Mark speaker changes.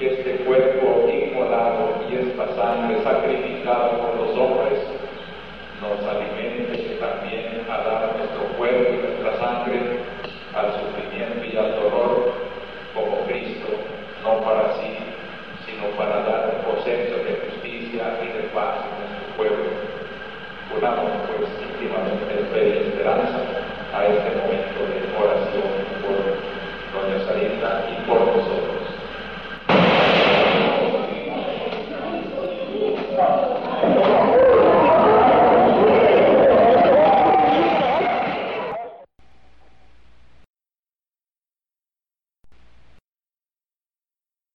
Speaker 1: que este cuerpo inmolado y esta sangre sacrificada por los hombres nos alimente también a dar nuestro cuerpo y nuestra sangre al sufrimiento y al dolor como Cristo, no para sí, sino para dar un proceso de justicia y de paz en nuestro pueblo. Unamos pues